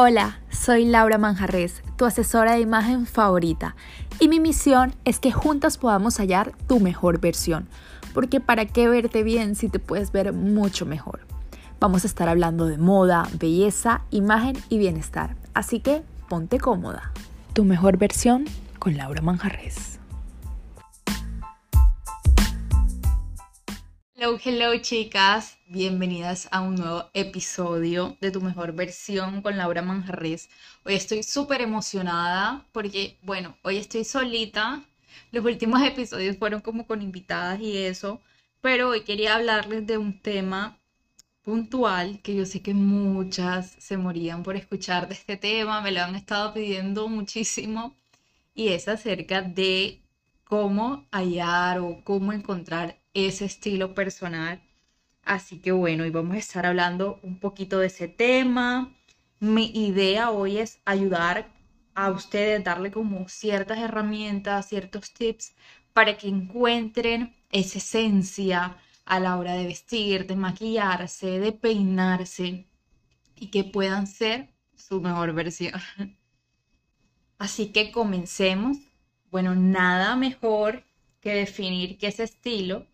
Hola, soy Laura Manjarres, tu asesora de imagen favorita, y mi misión es que juntas podamos hallar tu mejor versión, porque para qué verte bien si te puedes ver mucho mejor. Vamos a estar hablando de moda, belleza, imagen y bienestar, así que ponte cómoda. Tu mejor versión con Laura Manjarres. Hello, hello chicas, bienvenidas a un nuevo episodio de Tu Mejor Versión con Laura Manjarres. Hoy estoy súper emocionada porque, bueno, hoy estoy solita. Los últimos episodios fueron como con invitadas y eso, pero hoy quería hablarles de un tema puntual que yo sé que muchas se morían por escuchar de este tema, me lo han estado pidiendo muchísimo y es acerca de cómo hallar o cómo encontrar ese estilo personal. Así que bueno, hoy vamos a estar hablando un poquito de ese tema. Mi idea hoy es ayudar a ustedes, darle como ciertas herramientas, ciertos tips para que encuentren esa esencia a la hora de vestir, de maquillarse, de peinarse y que puedan ser su mejor versión. Así que comencemos. Bueno, nada mejor que definir qué es estilo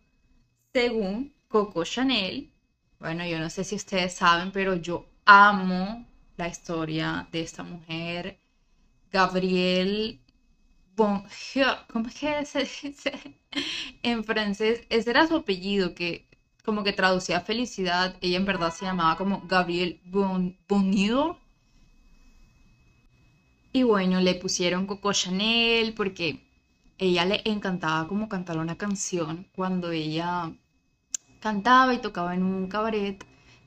según Coco Chanel. Bueno, yo no sé si ustedes saben, pero yo amo la historia de esta mujer, Gabrielle Bonjour, ¿cómo es que se dice en francés? Ese era su apellido, que como que traducía felicidad. Ella en verdad se llamaba como Gabrielle bon, Bonjour. Y bueno, le pusieron Coco Chanel porque ella le encantaba como cantar una canción cuando ella cantaba y tocaba en un cabaret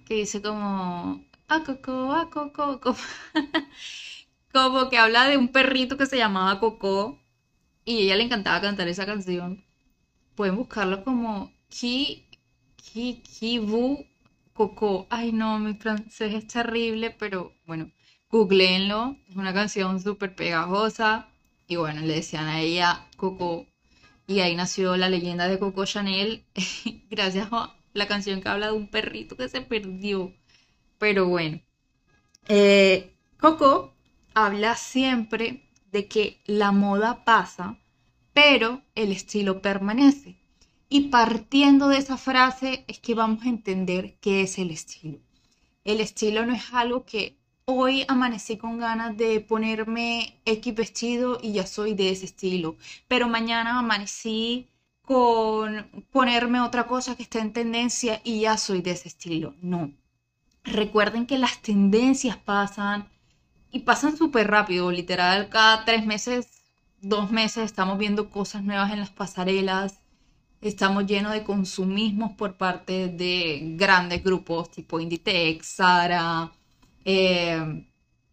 que dice como a Coco, a Coco, como que habla de un perrito que se llamaba Coco y ella le encantaba cantar esa canción. Pueden buscarlo como Ki Ki Ki Bu Coco. Ay no, mi francés es terrible, pero bueno, googleenlo. Es una canción súper pegajosa y bueno, le decían a ella Coco y ahí nació la leyenda de Coco Chanel, gracias a la canción que habla de un perrito que se perdió. Pero bueno, eh, Coco habla siempre de que la moda pasa, pero el estilo permanece. Y partiendo de esa frase es que vamos a entender qué es el estilo. El estilo no es algo que hoy amanecí con ganas de ponerme X vestido y ya soy de ese estilo, pero mañana amanecí con ponerme otra cosa que está en tendencia y ya soy de ese estilo. No. Recuerden que las tendencias pasan y pasan súper rápido, literal, cada tres meses, dos meses estamos viendo cosas nuevas en las pasarelas, estamos llenos de consumismos por parte de grandes grupos tipo Inditex, Zara, eh,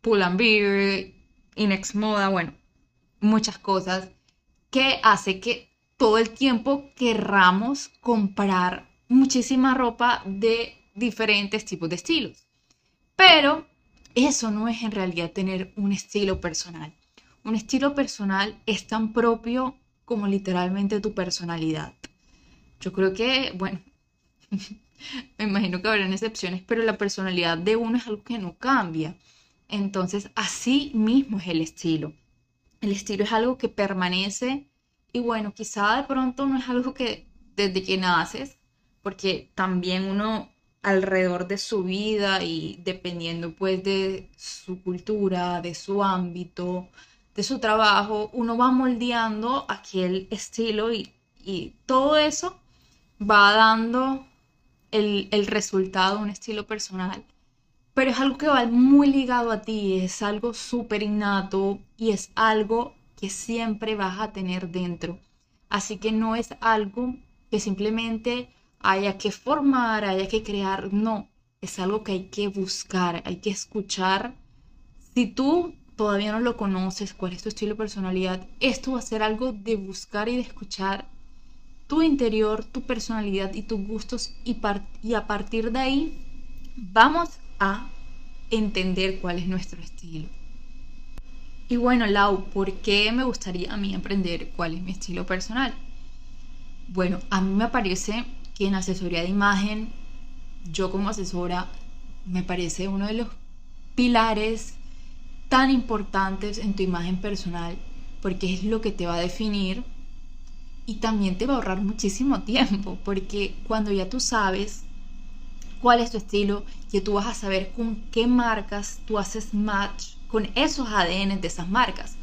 Pull and Beer, Inex Moda, bueno, muchas cosas que hace que todo el tiempo querramos comprar muchísima ropa de diferentes tipos de estilos. Pero eso no es en realidad tener un estilo personal. Un estilo personal es tan propio como literalmente tu personalidad. Yo creo que, bueno, Me imagino que habrán excepciones, pero la personalidad de uno es algo que no cambia. Entonces, así mismo es el estilo. El estilo es algo que permanece y bueno, quizá de pronto no es algo que desde que naces, porque también uno alrededor de su vida y dependiendo pues de su cultura, de su ámbito, de su trabajo, uno va moldeando aquel estilo y, y todo eso va dando el, resultado, un estilo personal, pero es algo que va muy ligado a ti, es algo súper innato y es algo que siempre vas a tener dentro. Así que no es algo que simplemente haya que formar, haya que crear, no, es algo que hay que buscar, hay que escuchar. Si tú todavía no lo conoces, cuál es tu estilo de personalidad, esto va a ser algo de buscar y de escuchar tu interior, tu personalidad y tus gustos y, a partir de ahí vamos a entender cuál es nuestro estilo. Y bueno, Lau, ¿por qué me gustaría a mí aprender cuál es mi estilo personal? Bueno, a mí me parece que en asesoría de imagen, yo como asesora, me parece uno de los pilares tan importantes en tu imagen personal porque es lo que te va a definir y también te va a ahorrar muchísimo tiempo porque cuando ya tú sabes cuál es tu estilo, que tú vas a saber con qué marcas tú haces match con esos ADN de esas marcas.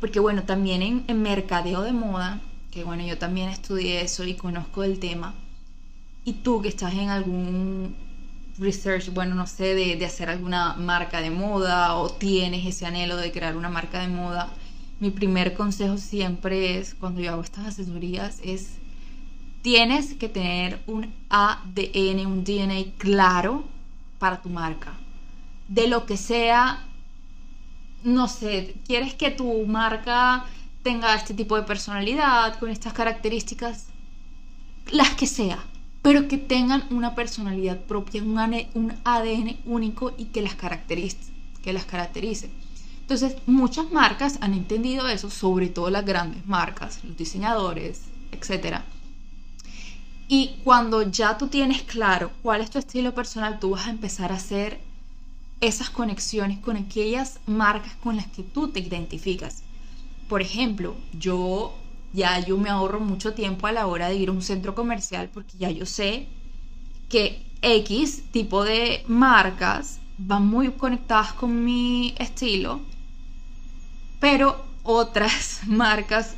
Porque bueno, también en, en mercadeo de moda, que bueno, yo también estudié eso y conozco el tema, y tú que estás en algún research, bueno, no sé, de, de, hacer alguna marca de moda o tienes ese anhelo de crear una marca de moda, mi primer consejo siempre es, cuando yo hago estas asesorías, es tienes que tener un ADN, un DNA claro para tu marca. De lo que sea, no sé, quieres que tu marca tenga este tipo de personalidad, con estas características, las que sea pero que tengan una personalidad propia, un ADN único y que las caracterice. Que las caracterice. Entonces, muchas marcas han entendido eso, sobre todo las grandes marcas, los diseñadores, etc. Y cuando ya tú tienes claro cuál es tu estilo personal, tú vas a empezar a hacer esas conexiones con aquellas marcas con las que tú te identificas. Por ejemplo, yo ya yo me ahorro mucho tiempo a la hora de ir a un centro comercial porque ya yo sé que X tipo de marcas van muy conectadas con mi estilo, pero otras marcas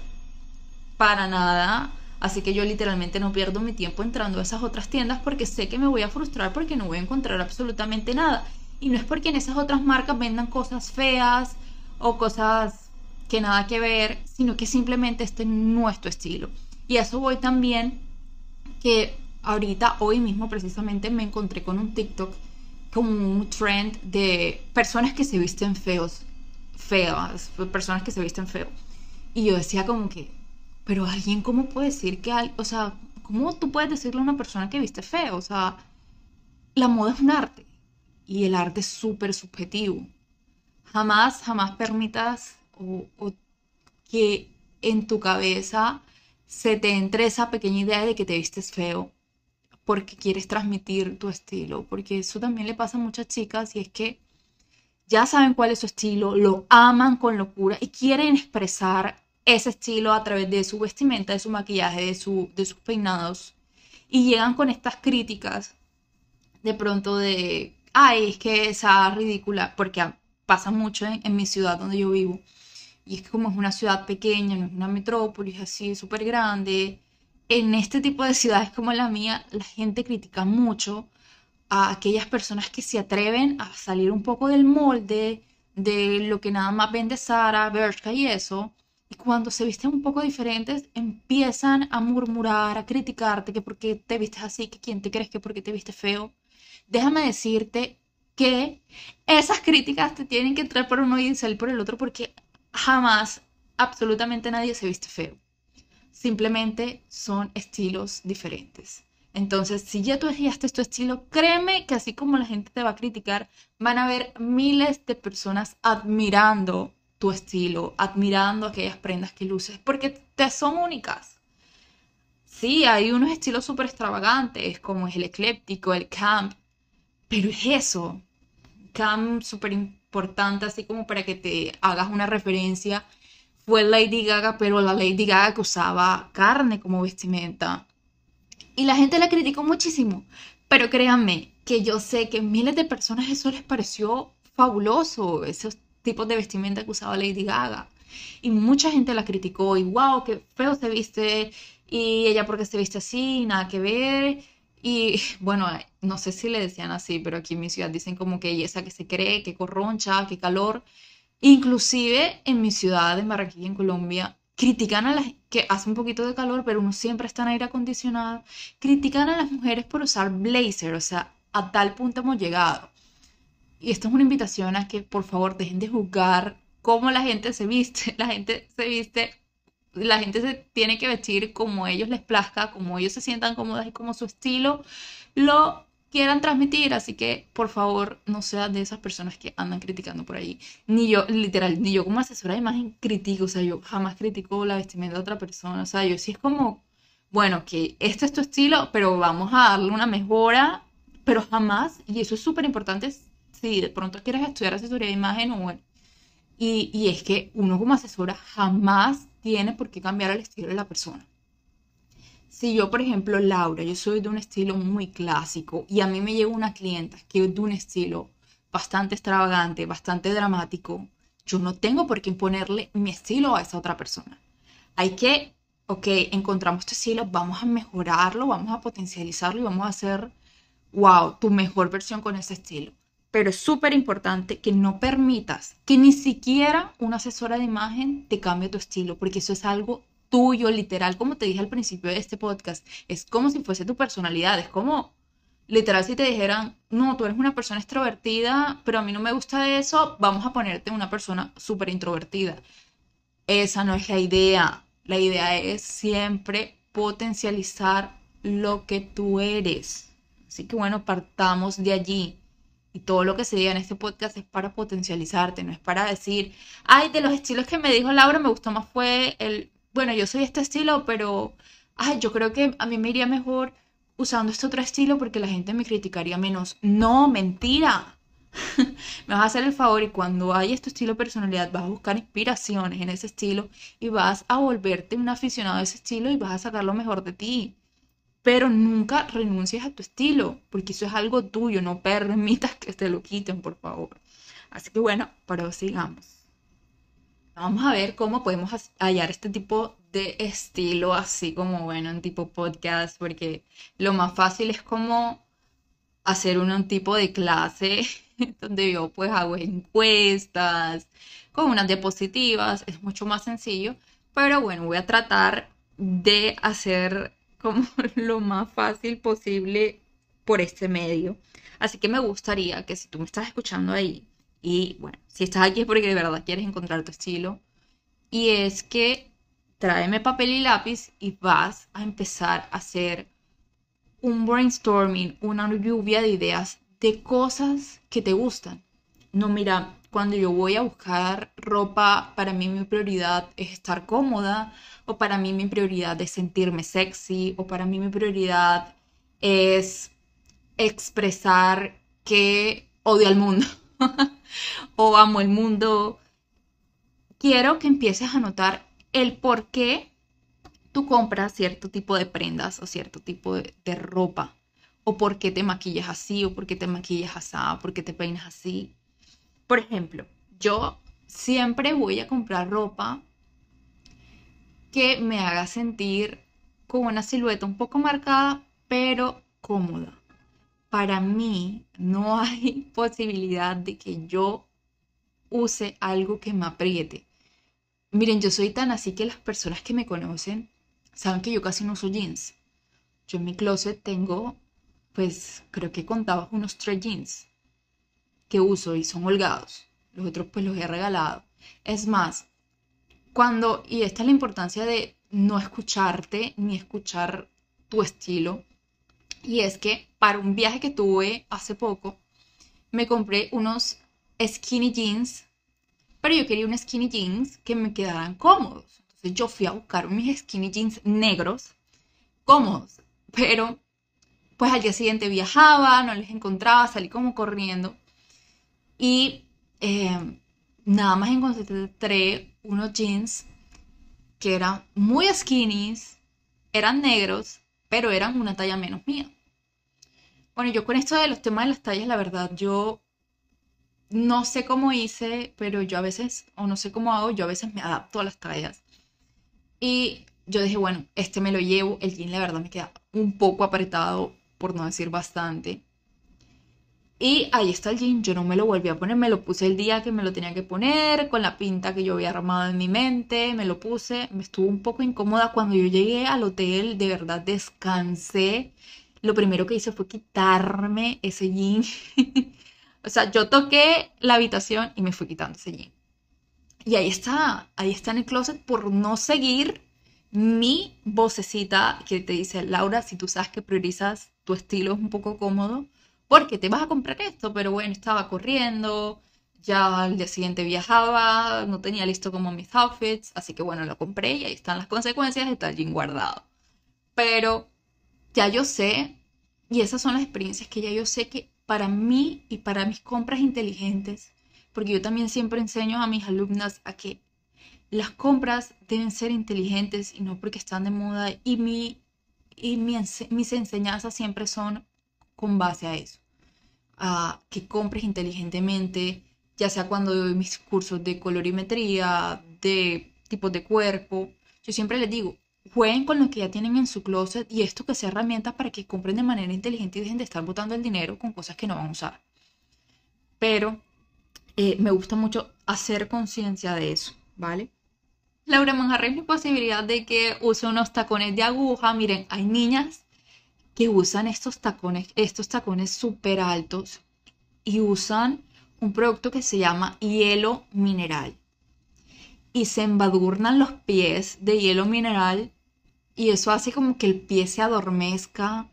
para nada. Así que yo literalmente no pierdo mi tiempo entrando a esas otras tiendas porque sé que me voy a frustrar porque no voy a encontrar absolutamente nada. Y no es porque en esas otras marcas vendan cosas feas o cosas que nada que ver, sino que simplemente este no es tu estilo. Y a eso voy también que ahorita, hoy mismo precisamente me encontré con un TikTok, con un trend de personas que se visten feos, feas, personas que se visten feo. Y yo decía como que, pero alguien, ¿cómo puede decir que, hay, o sea, ¿cómo tú puedes decirle a una persona que viste feo? O sea, la moda es un arte y el arte es súper subjetivo. Jamás, jamás permitas o, que en tu cabeza se te entre esa pequeña idea de que te vistes feo porque quieres transmitir tu estilo, porque eso también le pasa a muchas chicas y es que ya saben cuál es su estilo, lo aman con locura y quieren expresar ese estilo a través de su vestimenta, de su maquillaje, de, su, de sus peinados. Y llegan con estas críticas de pronto de, ay, es que esa ridícula, porque pasa mucho en mi ciudad donde yo vivo, y es que como es una ciudad pequeña, no es una metrópolis así súper grande, en este tipo de ciudades como la mía, la gente critica mucho a aquellas personas que se atreven a salir un poco del molde de lo que nada más vende Sara, Bershka y eso. Y cuando se visten un poco diferentes, empiezan a murmurar, a criticarte que por qué te vistes así, que quién te crees que por qué te vistes feo. Déjame decirte que esas críticas te tienen que entrar por uno y salir por el otro porque jamás, absolutamente nadie se viste feo. Simplemente son estilos diferentes. Entonces, si ya tú elegiste tu estilo, créeme que así como la gente te va a criticar, van a haber miles de personas admirando tu estilo, admirando aquellas prendas que luces, porque te son únicas. Sí, hay unos estilos súper extravagantes, como es el ecléptico, el camp, pero es eso. Camp súper importante, así como para que te hagas una referencia, fue Lady Gaga, pero la Lady Gaga que usaba carne como vestimenta. Y la gente la criticó muchísimo, pero créanme que yo sé que miles de personas eso les pareció fabuloso, esos tipos de vestimenta que usaba Lady Gaga. Y mucha gente la criticó y wow, qué feo se viste y ella porque se viste así, nada que ver. Y bueno, no sé si le decían así, pero aquí en mi ciudad dicen como que esa que se cree, que corroncha, que calor. Inclusive en mi ciudad, en Barranquilla, en Colombia, critican a las que hace un poquito de calor, pero uno siempre está en aire acondicionado. Critican a las mujeres por usar blazer, o sea, a tal punto hemos llegado. Y esto es una invitación a que por favor dejen de juzgar cómo la gente se viste. La gente se viste la gente se tiene que vestir como ellos les plazca, como ellos se sientan cómodas y como su estilo lo quieran transmitir. Así que, por favor, no sean de esas personas que andan criticando por ahí. Ni yo, literal, ni yo como asesora de imagen critico. O sea, yo jamás critico la vestimenta de otra persona. O sea, yo sí es como, bueno, que este es tu estilo, pero vamos a darle una mejora. Pero jamás, y eso es súper importante, si de pronto quieres estudiar asesoría de imagen o bueno, Y, y es que uno como asesora jamás tiene por qué cambiar el estilo de la persona. Si yo, por ejemplo, Laura, yo soy de un estilo muy clásico y a mí me llega una clienta que es de un estilo bastante extravagante, bastante dramático, yo no tengo por qué imponerle mi estilo a esa otra persona. Hay que, ok, encontramos este estilo, vamos a mejorarlo, vamos a potencializarlo y vamos a hacer, wow, tu mejor versión con ese estilo. Pero es súper importante que no permitas que ni siquiera una asesora de imagen te cambie tu estilo, porque eso es algo tuyo, literal, como te dije al principio de este podcast. Es como si fuese tu personalidad, es como literal si te dijeran, no, tú eres una persona extrovertida, pero a mí no me gusta eso, vamos a ponerte una persona súper introvertida. Esa no es la idea. La idea es siempre potencializar lo que tú eres. Así que bueno, partamos de allí. Y todo lo que se diga en este podcast es para potencializarte, no es para decir, ay, de los estilos que me dijo Laura, me gustó más fue el, bueno, yo soy este estilo, pero, ay, yo creo que a mí me iría mejor usando este otro estilo porque la gente me criticaría menos. No, mentira. me vas a hacer el favor y cuando hay este estilo de personalidad vas a buscar inspiraciones en ese estilo y vas a volverte un aficionado a ese estilo y vas a sacar lo mejor de ti. Pero nunca renuncies a tu estilo porque eso es algo tuyo, no permitas que te lo quiten, por favor. Así que bueno, sigamos Vamos a ver cómo podemos hallar este tipo de estilo así como, bueno, en tipo podcast, porque lo más fácil es como hacer un, tipo de clase donde yo pues hago encuestas con unas diapositivas, es mucho más sencillo, pero bueno, voy a tratar de hacer como lo más fácil posible por este medio. Así que me gustaría que si tú me estás escuchando ahí, y bueno, si estás aquí es porque de verdad quieres encontrar tu estilo. Y es que tráeme papel y lápiz y vas a empezar a hacer un brainstorming, una lluvia de ideas de cosas que te gustan. No, mira, cuando yo voy a buscar ropa, para mí mi prioridad es estar cómoda, o para mí mi prioridad es sentirme sexy, o para mí mi prioridad es expresar que odio al mundo. o amo el mundo. Quiero que empieces a notar el por qué tú compras cierto tipo de prendas o cierto tipo de, ropa. O por qué te maquillas así, o por qué te maquillas así, o por qué te peinas así. Por ejemplo, yo siempre voy a comprar ropa que me haga sentir con una silueta un poco marcada, pero cómoda para mí no hay posibilidad de que yo use algo que me apriete. Miren, yo soy tan así que las personas que me conocen saben que yo casi no uso jeans. Yo en mi closet tengo, pues creo que contaba unos tres jeans que uso y son holgados. Los otros pues los he regalado. Es más, cuando, y esta es la importancia de no escucharte ni escuchar tu estilo, y es que para un viaje que tuve hace poco, me compré unos skinny jeans, pero yo quería unos skinny jeans que me quedaran cómodos. Entonces yo fui a buscar mis skinny jeans negros, cómodos, pero pues al día siguiente viajaba, no les encontraba, salí como corriendo y eh, nada más encontré unos jeans que eran muy skinny, eran negros, pero eran una talla menos mía. Bueno, yo con esto de los temas de las tallas, la verdad, yo no sé cómo hice, pero yo a veces, o no sé cómo hago, yo a veces me adapto a las tallas. Y yo dije, bueno, este me lo llevo, el jean la verdad me queda un poco apretado, por no decir bastante. Y ahí está el jean, yo no me lo volví a poner, me lo puse el día que me lo tenía que poner, con la pinta que yo había armado en mi mente, me lo puse, me estuvo un poco incómoda cuando yo llegué al hotel, de verdad descansé lo primero que hice fue quitarme ese jean. o sea, yo toqué la habitación y me fui quitando ese jean. Y ahí está, ahí está en el closet por no seguir mi vocecita que te dice, Laura, si tú sabes que priorizas tu estilo es un poco cómodo, porque te vas a comprar esto, pero bueno, estaba corriendo, ya al día siguiente viajaba, no tenía listo como mis outfits, así que bueno, lo compré y ahí están las consecuencias, está el jean guardado. Pero ya yo sé, y esas son las experiencias que ya yo sé que para mí y para mis compras inteligentes, porque yo también siempre enseño a mis alumnas a que las compras deben ser inteligentes y no porque están de moda y, mi, y mis enseñanzas siempre son con base a eso, a que compres inteligentemente, ya sea cuando doy mis cursos de colorimetría, de tipos de cuerpo, yo siempre les digo, jueguen con lo que ya tienen en su closet y esto que sea herramienta para que compren de manera inteligente y dejen de estar botando el dinero con cosas que no van a usar. Pero eh, me gusta mucho hacer conciencia de eso, ¿vale? Laura Manjarres la posibilidad de que use unos tacones de aguja. Miren, hay niñas que usan estos tacones, estos tacones súper altos y usan un producto que se llama hielo mineral. Y se embadurnan los pies de hielo mineral y eso hace como que el pie se adormezca.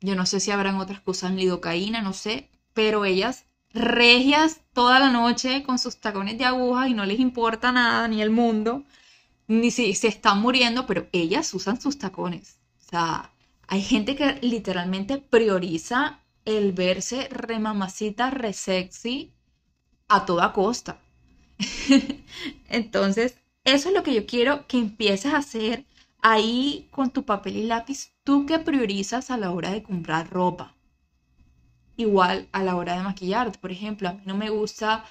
Yo no sé si habrán otras que usan lidocaína, no sé, pero ellas regias toda la noche con sus tacones de aguja y no les importa nada ni el mundo, ni si se están muriendo, pero ellas usan sus tacones. O sea, hay gente que literalmente prioriza el verse remamacita, re sexy a toda costa. Entonces, eso es lo que yo quiero que empieces a hacer ahí con tu papel y lápiz. ¿Tú qué priorizas a la hora de comprar ropa? Igual a la hora de maquillarte, por ejemplo, a mí no me gusta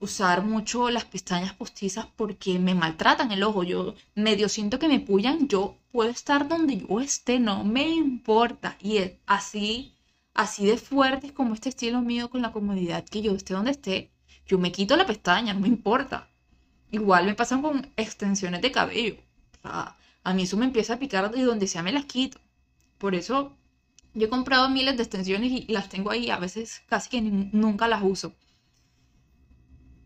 usar mucho las pestañas postizas porque me maltratan el ojo. Yo medio siento que me pullan, yo puedo estar donde yo esté, no me importa. Y así, así de fuerte como este estilo mío con la comodidad que yo esté donde esté, yo me quito la pestaña, no me importa. Igual me pasan con extensiones de cabello. A mí eso me empieza a picar de donde sea me las quito. Por eso yo he comprado miles de extensiones y las tengo ahí, a veces casi que nunca las uso.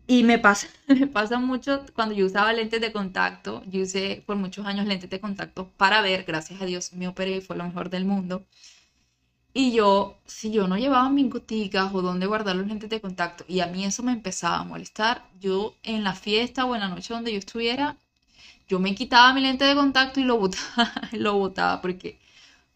Y me pasa, me pasa mucho cuando yo usaba lentes de contacto. Yo usé por muchos años lentes de contacto para ver, gracias a Dios me operé y fue lo mejor del mundo. Y yo, si yo no llevaba mis goticas o dónde guardar los lentes de contacto, y a mí eso me empezaba a molestar, yo en la fiesta o en la noche donde yo estuviera, yo me quitaba mi lente de contacto y lo botaba, lo botaba porque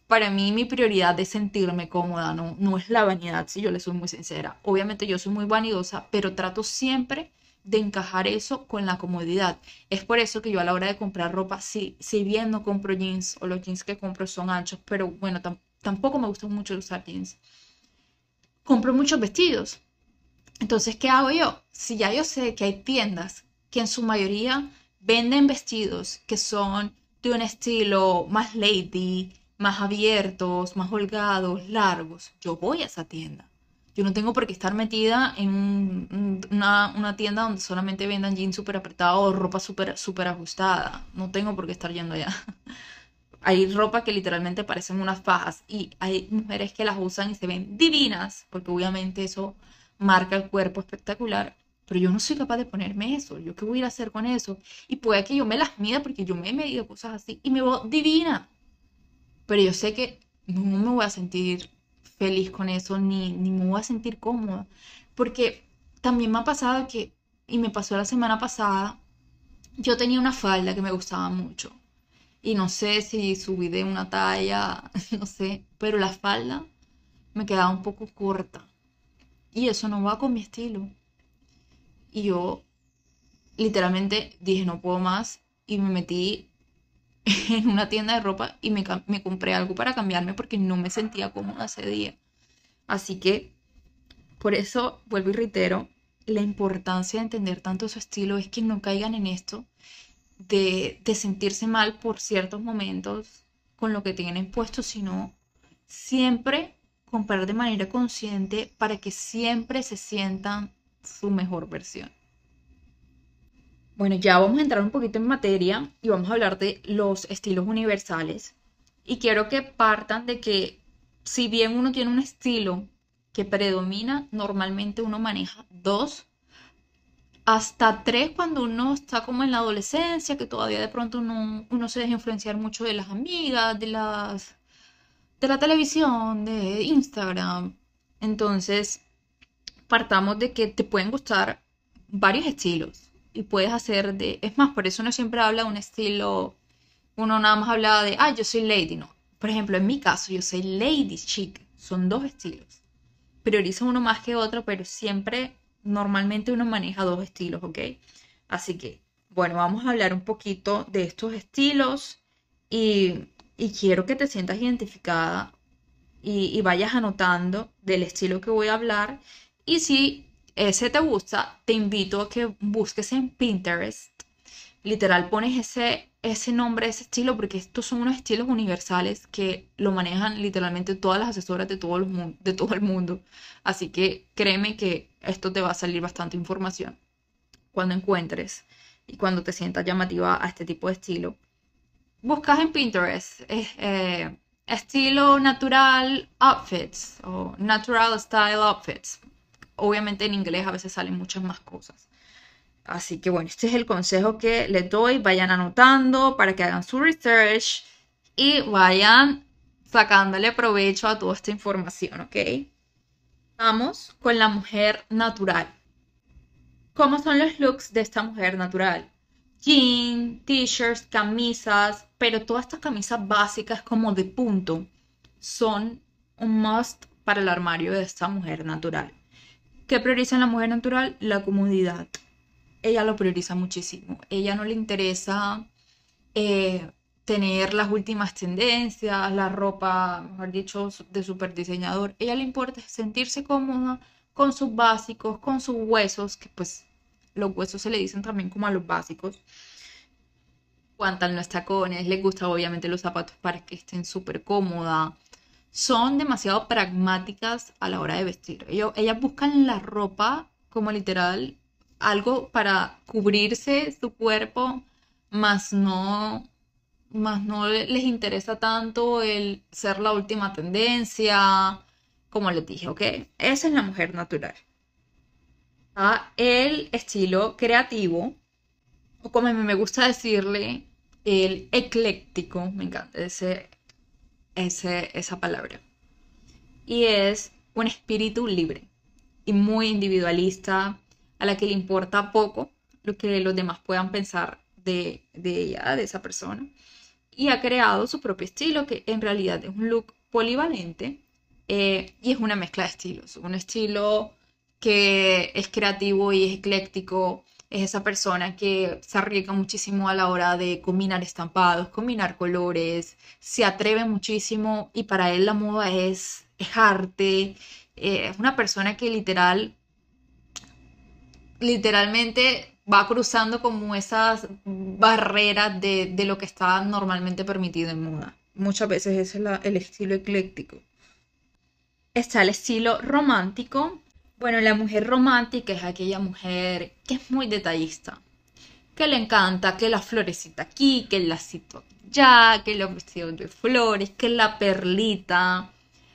para mí mi prioridad es sentirme cómoda, no, no es la vanidad, si yo le soy muy sincera. Obviamente yo soy muy vanidosa, pero trato siempre de encajar eso con la comodidad. Es por eso que yo a la hora de comprar ropa, sí, si bien no compro jeans o los jeans que compro son anchos, pero bueno, tampoco me gusta mucho usar jeans. Compro muchos vestidos. Entonces, ¿qué hago yo? Si ya yo sé que hay tiendas que en su mayoría venden vestidos que son de un estilo más lady, más abiertos, más holgados, largos, yo voy a esa tienda. Yo no tengo por qué estar metida en una, tienda donde solamente vendan jeans súper apretados o ropa súper super ajustada. No tengo por qué estar yendo allá. Hay ropa que literalmente parecen unas fajas y hay mujeres que las usan y se ven divinas, porque obviamente eso marca el cuerpo espectacular. Pero yo no soy capaz de ponerme eso. ¿Yo qué voy a ir a hacer con eso? Y puede que yo me las mida porque yo me he medido cosas así y me veo divina pero yo sé que no me voy a sentir feliz con eso, ni, ni me voy a sentir cómoda, porque también me ha pasado que, y me pasó la semana pasada, yo tenía una falda que me gustaba mucho, y no sé si subí de una talla, no sé, pero la falda me quedaba un poco corta, y eso no va con mi estilo. Y yo literalmente dije, no puedo más, y me metí en una tienda de ropa y me, me, compré algo para cambiarme porque no me sentía cómoda ese día. Así que por eso vuelvo y reitero, la importancia de entender tanto su estilo es que no caigan en esto de, de sentirse mal por ciertos momentos con lo que tienen puesto, sino siempre comprar de manera consciente para que siempre se sientan su mejor versión. Bueno, ya vamos a entrar un poquito en materia y vamos a hablar de los estilos universales. Y quiero que partan de que si bien uno tiene un estilo que predomina, normalmente uno maneja dos hasta tres cuando uno está como en la adolescencia, que todavía de pronto uno, uno se deja influenciar mucho de las amigas, de las de la televisión, de Instagram. Entonces, partamos de que te pueden gustar varios estilos y puedes hacer de... Es más, por eso uno siempre habla de un estilo, uno nada más habla de, ah, yo soy lady, no. Por ejemplo, en mi caso, yo soy lady chic, son dos estilos. Priorizo uno más que otro, pero siempre normalmente uno maneja dos estilos, ¿ok? Así que, bueno, vamos a hablar un poquito de estos estilos y, quiero que te sientas identificada y, y vayas anotando del estilo que voy a hablar. Y si ese te gusta, te invito a que busques en Pinterest. Literal, pones ese, ese nombre, ese estilo, porque estos son unos estilos universales que lo manejan literalmente todas las asesoras de todo, el mundo. Así que créeme que esto te va a salir bastante información cuando encuentres y cuando te sientas llamativa a este tipo de estilo. Buscas en Pinterest eh, estilo natural outfits o natural style outfits obviamente en inglés a veces salen muchas más cosas. Así que bueno, este es el consejo que les doy. Vayan anotando para que hagan su research y vayan sacándole provecho a toda esta información, ¿ok? Vamos con la mujer natural. ¿Cómo son los looks de esta mujer natural? Jeans, t-shirts, camisas, pero todas estas camisas básicas como de punto son un must para el armario de esta mujer natural. ¿Qué prioriza en la mujer natural? La comodidad. Ella lo prioriza muchísimo. Ella no le interesa eh, tener las últimas tendencias, la ropa, mejor dicho, de super diseñador. Ella le importa sentirse cómoda con sus básicos, con sus huesos, que pues los huesos se le dicen también como a los básicos. Cuantan los tacones, le gusta obviamente los zapatos para que estén súper cómoda son demasiado pragmáticas a la hora de vestir. ellas buscan la ropa como literal algo para cubrirse su cuerpo, más no, más no les interesa tanto el ser la última tendencia, como les dije, ¿ok? Esa es la mujer natural. el estilo creativo, o como me gusta decirle, el ecléctico, me encanta ese esa palabra. Y es un espíritu libre y muy individualista, a la que le importa poco lo que los demás puedan pensar de, ella, de esa persona. Y ha creado su propio estilo, que en realidad es un look polivalente eh, y es una mezcla de estilos. Un estilo que es creativo y es ecléctico, es esa persona que se arriesga muchísimo a la hora de combinar estampados, combinar colores, se atreve muchísimo y para él la moda es, es arte, eh, es una persona que literal, literalmente va cruzando como esas barreras de, de lo que está normalmente permitido en moda. Muchas veces es el estilo ecléctico. Está el estilo romántico, bueno, la mujer romántica es aquella mujer que es muy detallista, que le encanta que la florecita aquí, que el lacito allá, que los vestidos de flores, que la perlita.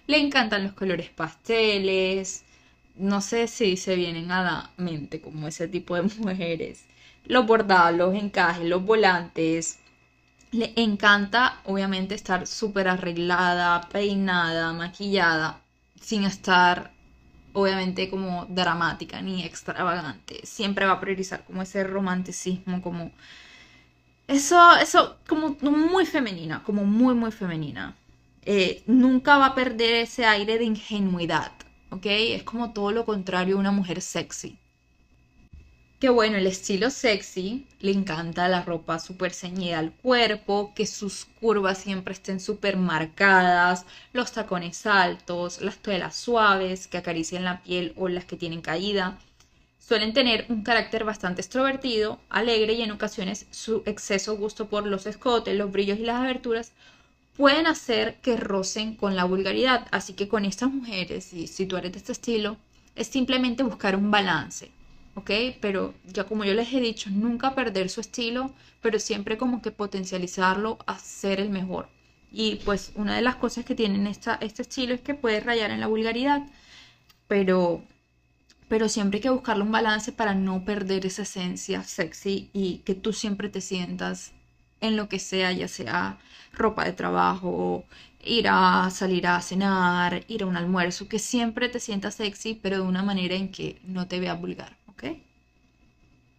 Le encantan los colores pasteles. No sé si se vienen a la mente como ese tipo de mujeres. Los bordados, los encajes, los volantes. Le encanta, obviamente, estar súper arreglada, peinada, maquillada, sin estar obviamente como dramática ni extravagante. Siempre va a priorizar como ese romanticismo, como eso, eso como muy femenina, como muy, muy femenina. Eh, nunca va a perder ese aire de ingenuidad, ¿ok? Es como todo lo contrario a una mujer sexy que bueno, el estilo sexy, le encanta la ropa súper ceñida al cuerpo, que sus curvas siempre estén súper marcadas, los tacones altos, las toallas suaves que acarician la piel o las que tienen caída. Suelen tener un carácter bastante extrovertido, alegre y en ocasiones su exceso gusto por los escotes, los brillos y las aberturas pueden hacer que rocen con la vulgaridad. Así que con estas mujeres, y si tú eres de este estilo, es simplemente buscar un balance ¿ok? Pero ya como yo les he dicho, nunca perder su estilo, pero siempre como que potencializarlo a ser el mejor. Y pues una de las cosas que tienen esta, este estilo es que puede rayar en la vulgaridad, pero, pero siempre hay que buscarle un balance para no perder esa esencia sexy y que tú siempre te sientas en lo que sea, ya sea ropa de trabajo, ir a salir a cenar, ir a un almuerzo, que siempre te sientas sexy, pero de una manera en que no te vea vulgar.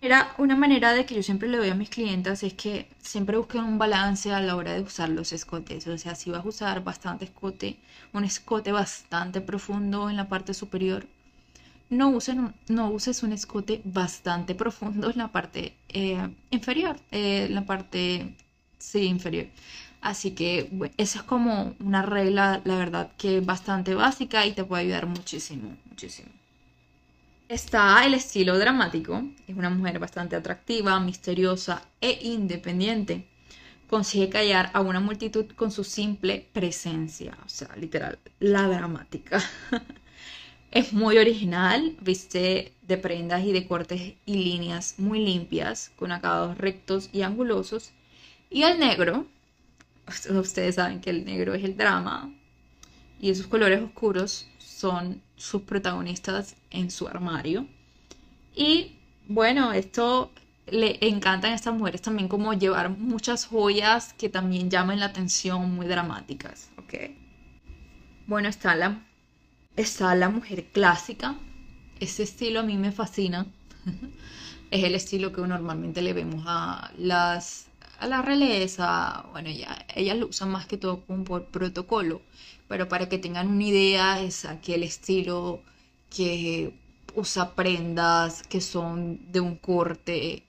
Era una manera de que yo siempre le doy a mis clientes es que siempre busquen un balance a la hora de usar los escotes. O sea, si vas a usar bastante escote, un escote bastante profundo en la parte superior, no, no uses un escote bastante profundo en la parte eh, inferior, eh, en la parte, sí, inferior. Así que bueno, esa es como una regla, la verdad, que es bastante básica y te puede ayudar muchísimo, muchísimo. Está el estilo dramático, es una mujer bastante atractiva, misteriosa e independiente. Consigue callar a una multitud con su simple presencia, o sea, literal, la dramática. es muy original, viste de prendas y de cortes y líneas muy limpias, con acabados rectos y angulosos. Y el negro, ustedes saben que el negro es el drama, y esos colores oscuros son sus protagonistas en su armario. Y bueno, esto le encantan a estas mujeres también como llevar muchas joyas que también llamen la atención, muy dramáticas, ¿ok? Bueno, está la, está la mujer clásica. Ese estilo a mí me fascina. es el estilo que normalmente le vemos a las a la realeza, bueno, ya ellas lo usan más que todo como por protocolo, pero para que tengan una idea es aquel estilo que usa prendas que son de un corte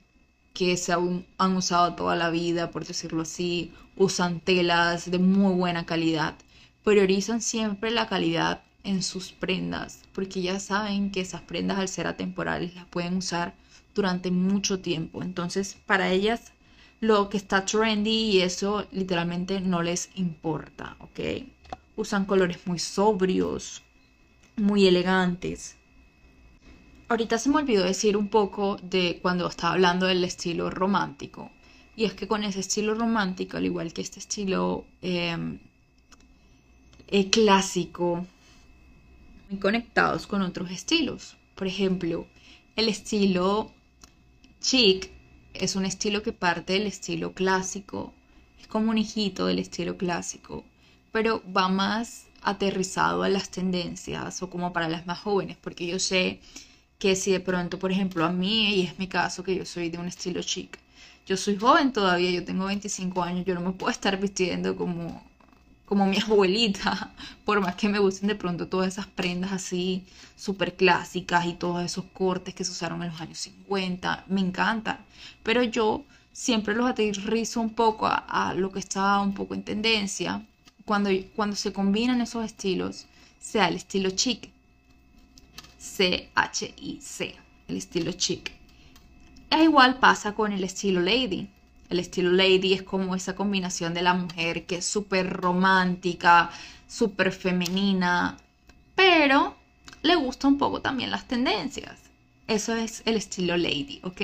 que se han usado toda la vida, por decirlo así, usan telas de muy buena calidad, priorizan siempre la calidad en sus prendas, porque ya saben que esas prendas al ser atemporales las pueden usar durante mucho tiempo. Entonces, para ellas lo que está trendy y eso literalmente no les importa, ¿ok? usan colores muy sobrios, muy elegantes. Ahorita se me olvidó decir un poco de cuando estaba hablando del estilo romántico. Y es que con ese estilo romántico, al igual que este estilo em, eh, clásico, muy conectados con otros estilos. Por ejemplo, el estilo chic es un estilo que parte del estilo clásico, es como un hijito del estilo clásico pero va más aterrizado a las tendencias o como para las más jóvenes, porque yo sé que si de pronto, por ejemplo, a mí, y es mi caso, que yo soy de un estilo chic, yo soy joven todavía, yo tengo 25 años, yo no me puedo estar vistiendo como, como mi abuelita, por más que me gusten de pronto todas esas prendas así súper clásicas y todos esos cortes que se usaron en los años 50, me encantan, pero yo siempre los aterrizo un poco a, lo que está un poco en tendencia cuando, cuando se combinan esos estilos, sea el estilo chic, C-H-I-C, el estilo chic. Igual pasa con el estilo lady. El estilo lady es como esa combinación de la mujer que es súper romántica, súper femenina, pero le gusta un poco también las tendencias. Eso es el estilo lady, ¿ok?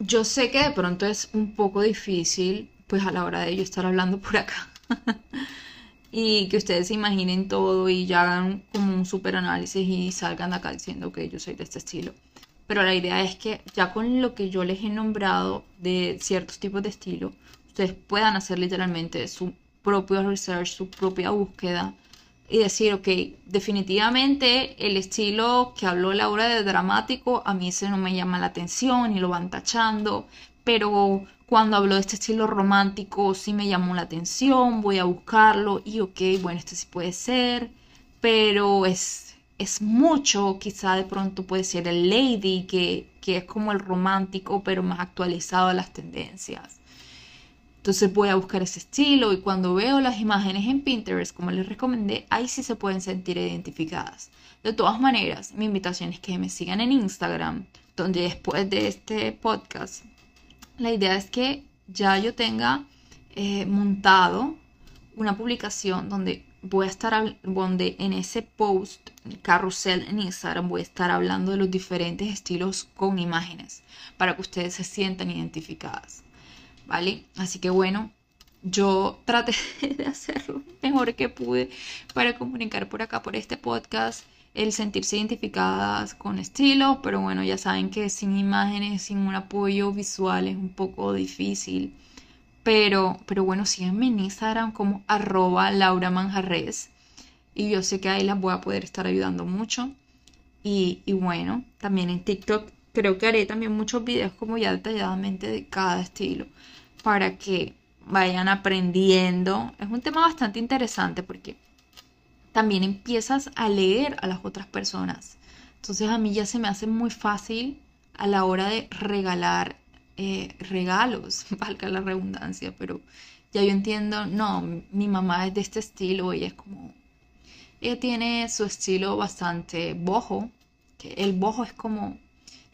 Yo sé que de pronto es un poco difícil pues a la hora de yo estar hablando por acá. y que ustedes se imaginen todo y ya hagan como un super análisis y salgan de acá diciendo que yo soy de este estilo. Pero la idea es que ya con lo que yo les he nombrado de ciertos tipos de estilo, ustedes puedan hacer literalmente su propio research, su propia búsqueda y decir, ok, definitivamente el estilo que habló Laura de dramático, a mí ese no me llama la atención y lo van tachando, pero cuando habló de este estilo romántico sí me llamó la atención, voy a buscarlo y ok, bueno, este sí puede ser, pero es, es mucho, quizá de pronto puede ser el lady, que, que es como el romántico, pero más actualizado a las tendencias. Entonces voy a buscar ese estilo y cuando veo las imágenes en Pinterest, como les recomendé, ahí sí se pueden sentir identificadas. De todas maneras, mi invitación es que me sigan en Instagram, donde después de este podcast la idea es que ya yo tenga eh, montado una publicación donde voy a estar, donde en ese post, carrusel en Instagram, voy a estar hablando de los diferentes estilos con imágenes para que ustedes se sientan identificadas. ¿Vale? Así que bueno, yo traté de hacerlo mejor que pude para comunicar por acá, por este podcast el sentirse identificadas con estilos, pero bueno, ya saben que sin imágenes, sin un apoyo visual es un poco difícil. Pero, pero bueno, síganme en Instagram como arroba Laura Manjarres. Y yo sé que ahí las voy a poder estar ayudando mucho. Y, y bueno, también en TikTok creo que haré también muchos videos como ya detalladamente de cada estilo. Para que vayan aprendiendo. Es un tema bastante interesante porque también empiezas a leer a las otras personas. Entonces a mí ya se me hace muy fácil a la hora de regalar eh, regalos, valga la redundancia, pero ya yo entiendo, no, mi mamá es de este estilo, ella es como, ella tiene su estilo bastante bojo, que el bojo es como,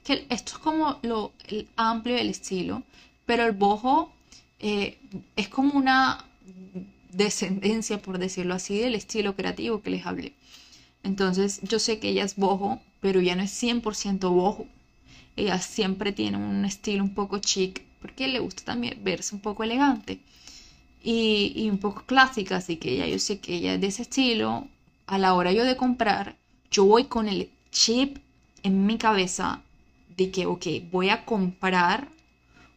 que esto es como lo el amplio del estilo, pero el bojo eh, es como una descendencia, por decirlo así, del estilo creativo que les hablé. Entonces yo sé que ella es bojo, pero ya no es 100% bojo. Ella siempre tiene un estilo un poco chic, porque le gusta también verse un poco elegante y, un poco clásica, así que ya yo sé que ella es de ese estilo. A la hora yo de comprar, yo voy con el chip en mi cabeza de que, ok, voy a comprar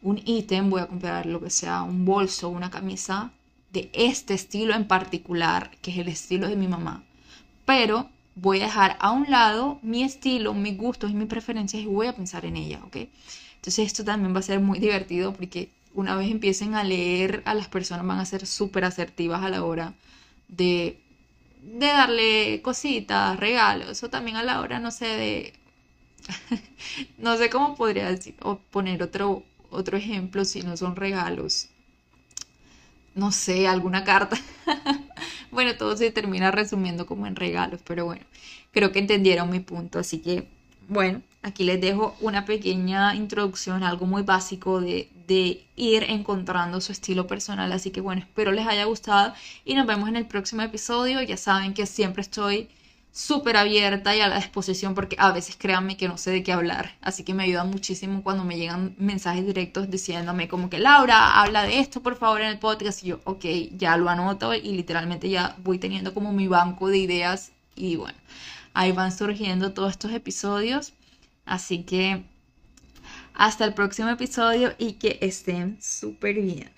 un ítem, voy a comprar lo que sea, un bolso, una camisa de este estilo en particular, que es el estilo de mi mamá. Pero voy a dejar a un lado mi estilo, mis gustos y mis preferencias y voy a pensar en ella, ¿ok? Entonces esto también va a ser muy divertido porque una vez empiecen a leer a las personas van a ser súper asertivas a la hora de, de darle cositas, regalos o también a la hora, no sé, de... no sé cómo podría decir o poner otro, otro ejemplo si no son regalos. No sé, alguna carta. bueno, todo se termina resumiendo como en regalos, pero bueno, creo que entendieron mi punto. Así que, bueno, aquí les dejo una pequeña introducción, algo muy básico de, de ir encontrando su estilo personal. Así que, bueno, espero les haya gustado y nos vemos en el próximo episodio. Ya saben que siempre estoy súper abierta y a la disposición porque a veces créanme que no sé de qué hablar. Así que me ayuda muchísimo cuando me llegan mensajes directos diciéndome como que Laura, habla de esto por favor en el podcast. Y yo, ok, ya lo anoto y literalmente ya voy teniendo como mi banco de ideas y bueno, ahí van surgiendo todos estos episodios. Así que hasta el próximo episodio y que estén súper bien.